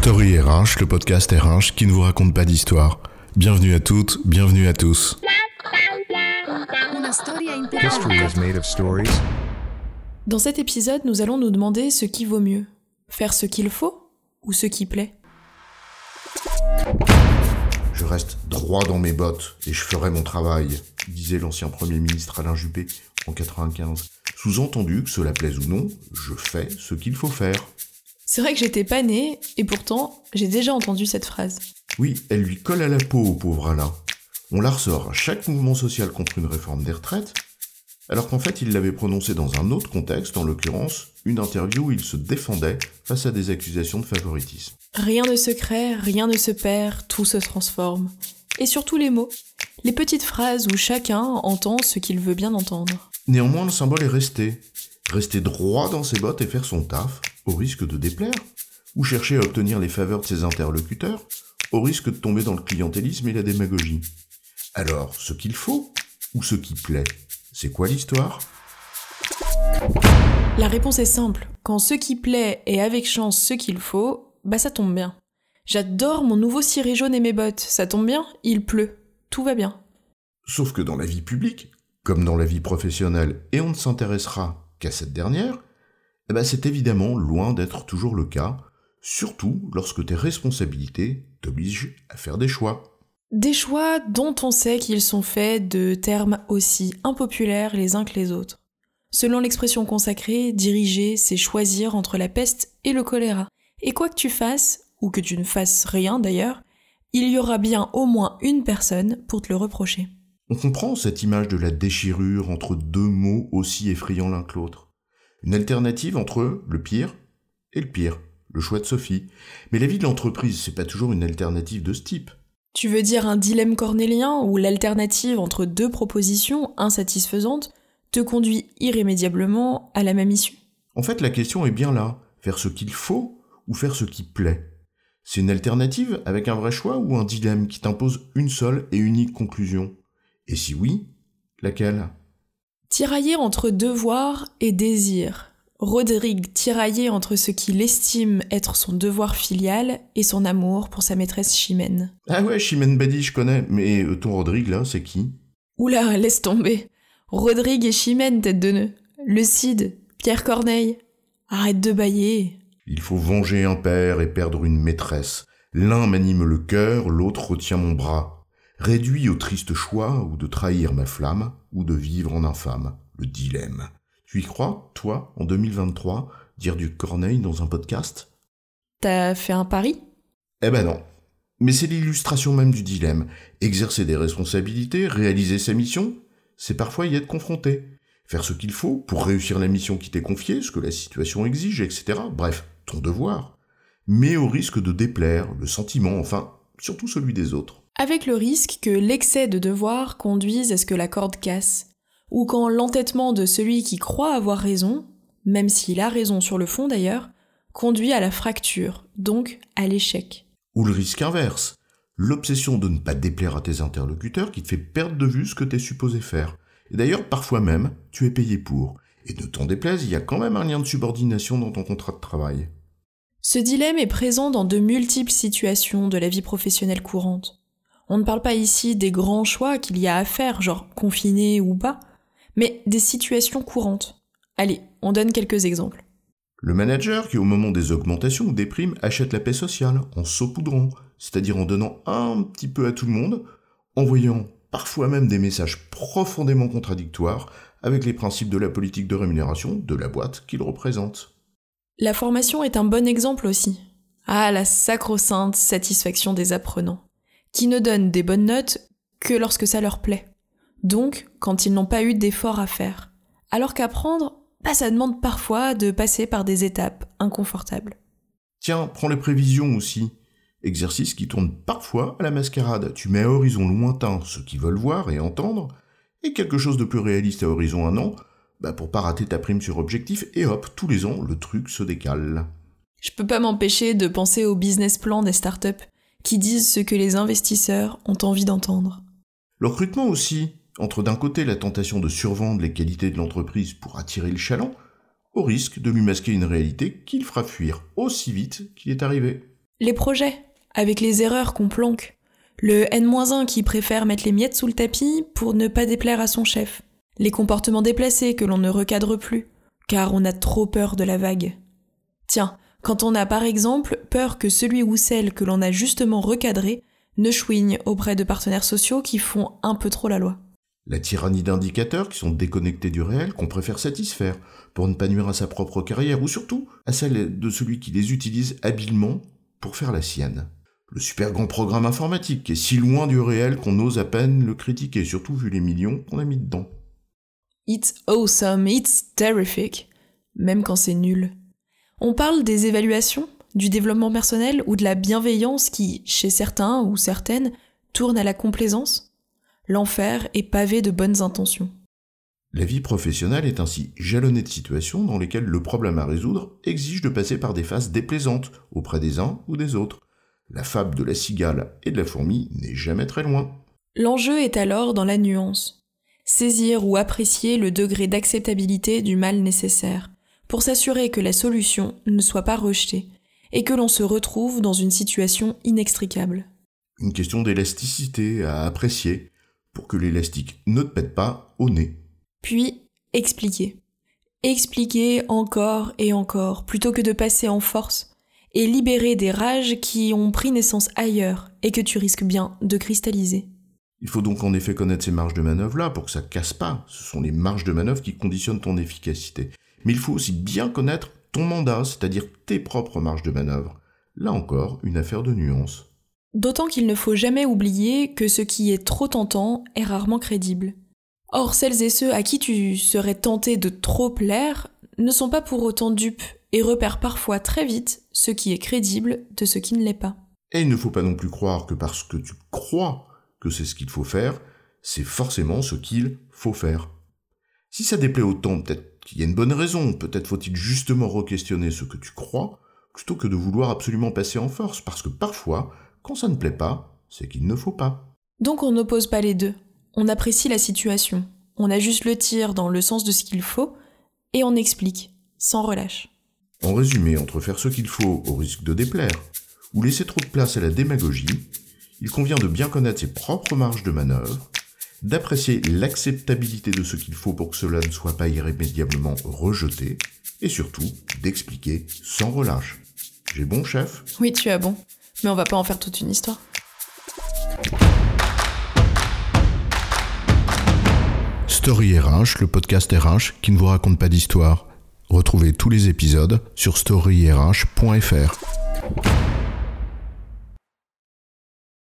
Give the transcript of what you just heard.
Story RH, le podcast RH qui ne vous raconte pas d'histoire. Bienvenue à toutes, bienvenue à tous. Dans cet épisode, nous allons nous demander ce qui vaut mieux. Faire ce qu'il faut ou ce qui plaît Je reste droit dans mes bottes et je ferai mon travail, disait l'ancien Premier ministre Alain Juppé en 95. Sous-entendu que cela plaise ou non, je fais ce qu'il faut faire. C'est vrai que j'étais pas née, et pourtant, j'ai déjà entendu cette phrase. Oui, elle lui colle à la peau au pauvre Alain. On la ressort à chaque mouvement social contre une réforme des retraites, alors qu'en fait il l'avait prononcée dans un autre contexte, en l'occurrence une interview où il se défendait face à des accusations de favoritisme. Rien ne se crée, rien ne se perd, tout se transforme. Et surtout les mots, les petites phrases où chacun entend ce qu'il veut bien entendre. Néanmoins, le symbole est resté. Rester droit dans ses bottes et faire son taf, au risque de déplaire, ou chercher à obtenir les faveurs de ses interlocuteurs, au risque de tomber dans le clientélisme et la démagogie. Alors, ce qu'il faut, ou ce qui plaît, c'est quoi l'histoire? La réponse est simple. Quand ce qui plaît est avec chance ce qu'il faut, bah ça tombe bien. J'adore mon nouveau ciré jaune et mes bottes. Ça tombe bien, il pleut. Tout va bien. Sauf que dans la vie publique, comme dans la vie professionnelle, et on ne s'intéressera qu'à cette dernière, eh ben c'est évidemment loin d'être toujours le cas, surtout lorsque tes responsabilités t'obligent à faire des choix. Des choix dont on sait qu'ils sont faits de termes aussi impopulaires les uns que les autres. Selon l'expression consacrée, diriger, c'est choisir entre la peste et le choléra. Et quoi que tu fasses, ou que tu ne fasses rien d'ailleurs, il y aura bien au moins une personne pour te le reprocher. On comprend cette image de la déchirure entre deux mots aussi effrayants l'un que l'autre. Une alternative entre le pire et le pire, le choix de Sophie. Mais la vie de l'entreprise, c'est pas toujours une alternative de ce type. Tu veux dire un dilemme cornélien où l'alternative entre deux propositions insatisfaisantes te conduit irrémédiablement à la même issue? En fait, la question est bien là. Faire ce qu'il faut ou faire ce qui plaît? C'est une alternative avec un vrai choix ou un dilemme qui t'impose une seule et unique conclusion? Et si oui, laquelle? Tiraillé entre devoir et désir. Rodrigue tiraillé entre ce qu'il estime être son devoir filial et son amour pour sa maîtresse Chimène. Ah ouais, Chimène Badi, je connais, mais euh, ton Rodrigue là, c'est qui? Oula, laisse tomber. Rodrigue et Chimène, tête de nœud. Le Cid, Pierre Corneille. Arrête de bailler. Il faut venger un père et perdre une maîtresse. L'un m'anime le cœur, l'autre retient mon bras. Réduit au triste choix ou de trahir ma flamme, ou de vivre en infâme. Le dilemme. Tu y crois, toi, en 2023, dire du Corneille dans un podcast? T'as fait un pari? Eh ben non. Mais c'est l'illustration même du dilemme. Exercer des responsabilités, réaliser sa mission, c'est parfois y être confronté. Faire ce qu'il faut pour réussir la mission qui t'est confiée, ce que la situation exige, etc. Bref, ton devoir. Mais au risque de déplaire, le sentiment, enfin, surtout celui des autres. Avec le risque que l'excès de devoir conduise à ce que la corde casse, ou quand l'entêtement de celui qui croit avoir raison, même s'il a raison sur le fond d'ailleurs, conduit à la fracture, donc à l'échec. Ou le risque inverse, l'obsession de ne pas déplaire à tes interlocuteurs qui te fait perdre de vue ce que t'es supposé faire. Et d'ailleurs, parfois même, tu es payé pour. Et ne t'en déplaise, il y a quand même un lien de subordination dans ton contrat de travail. Ce dilemme est présent dans de multiples situations de la vie professionnelle courante. On ne parle pas ici des grands choix qu'il y a à faire, genre confiné ou pas, mais des situations courantes. Allez, on donne quelques exemples. Le manager qui, au moment des augmentations ou des primes, achète la paix sociale en saupoudrant, c'est-à-dire en donnant un petit peu à tout le monde, en voyant parfois même des messages profondément contradictoires avec les principes de la politique de rémunération de la boîte qu'il représente. La formation est un bon exemple aussi. Ah, la sacro-sainte satisfaction des apprenants, qui ne donnent des bonnes notes que lorsque ça leur plaît. Donc, quand ils n'ont pas eu d'efforts à faire. Alors qu'apprendre, bah, ça demande parfois de passer par des étapes inconfortables. Tiens, prends les prévisions aussi. Exercice qui tourne parfois à la mascarade. Tu mets à horizon lointain ceux qui veulent voir et entendre, et quelque chose de plus réaliste à horizon un an, bah pour pas rater ta prime sur objectif, et hop, tous les ans, le truc se décale. Je peux pas m'empêcher de penser au business plan des startups qui disent ce que les investisseurs ont envie d'entendre. Le recrutement aussi, entre d'un côté la tentation de survendre les qualités de l'entreprise pour attirer le chaland, au risque de lui masquer une réalité qu'il fera fuir aussi vite qu'il est arrivé. Les projets, avec les erreurs qu'on planque. Le N-1 qui préfère mettre les miettes sous le tapis pour ne pas déplaire à son chef. Les comportements déplacés que l'on ne recadre plus, car on a trop peur de la vague. Tiens, quand on a par exemple peur que celui ou celle que l'on a justement recadré ne chouigne auprès de partenaires sociaux qui font un peu trop la loi. La tyrannie d'indicateurs qui sont déconnectés du réel qu'on préfère satisfaire pour ne pas nuire à sa propre carrière ou surtout à celle de celui qui les utilise habilement pour faire la sienne. Le super grand programme informatique qui est si loin du réel qu'on ose à peine le critiquer, surtout vu les millions qu'on a mis dedans. It's awesome, it's terrific, même quand c'est nul. On parle des évaluations, du développement personnel ou de la bienveillance qui, chez certains ou certaines, tourne à la complaisance. L'enfer est pavé de bonnes intentions. La vie professionnelle est ainsi jalonnée de situations dans lesquelles le problème à résoudre exige de passer par des phases déplaisantes auprès des uns ou des autres. La fable de la cigale et de la fourmi n'est jamais très loin. L'enjeu est alors dans la nuance. Saisir ou apprécier le degré d'acceptabilité du mal nécessaire, pour s'assurer que la solution ne soit pas rejetée, et que l'on se retrouve dans une situation inextricable. Une question d'élasticité à apprécier, pour que l'élastique ne te pète pas au nez. Puis, expliquer. Expliquer encore et encore, plutôt que de passer en force, et libérer des rages qui ont pris naissance ailleurs et que tu risques bien de cristalliser. Il faut donc en effet connaître ces marges de manœuvre-là pour que ça casse pas. Ce sont les marges de manœuvre qui conditionnent ton efficacité. Mais il faut aussi bien connaître ton mandat, c'est-à-dire tes propres marges de manœuvre. Là encore, une affaire de nuance. D'autant qu'il ne faut jamais oublier que ce qui est trop tentant est rarement crédible. Or, celles et ceux à qui tu serais tenté de trop plaire ne sont pas pour autant dupes et repèrent parfois très vite ce qui est crédible de ce qui ne l'est pas. Et il ne faut pas non plus croire que parce que tu crois que c'est ce qu'il faut faire, c'est forcément ce qu'il faut faire. Si ça déplaît autant, peut-être qu'il y a une bonne raison, peut-être faut-il justement re-questionner ce que tu crois, plutôt que de vouloir absolument passer en force, parce que parfois, quand ça ne plaît pas, c'est qu'il ne faut pas. Donc on n'oppose pas les deux. On apprécie la situation. On ajuste le tir dans le sens de ce qu'il faut, et on explique, sans relâche. En résumé, entre faire ce qu'il faut au risque de déplaire, ou laisser trop de place à la démagogie, il convient de bien connaître ses propres marges de manœuvre, d'apprécier l'acceptabilité de ce qu'il faut pour que cela ne soit pas irrémédiablement rejeté, et surtout d'expliquer sans relâche. J'ai bon, chef? Oui, tu as bon. Mais on va pas en faire toute une histoire. Story RH, le podcast RH qui ne vous raconte pas d'histoire. Retrouvez tous les épisodes sur storyrh.fr.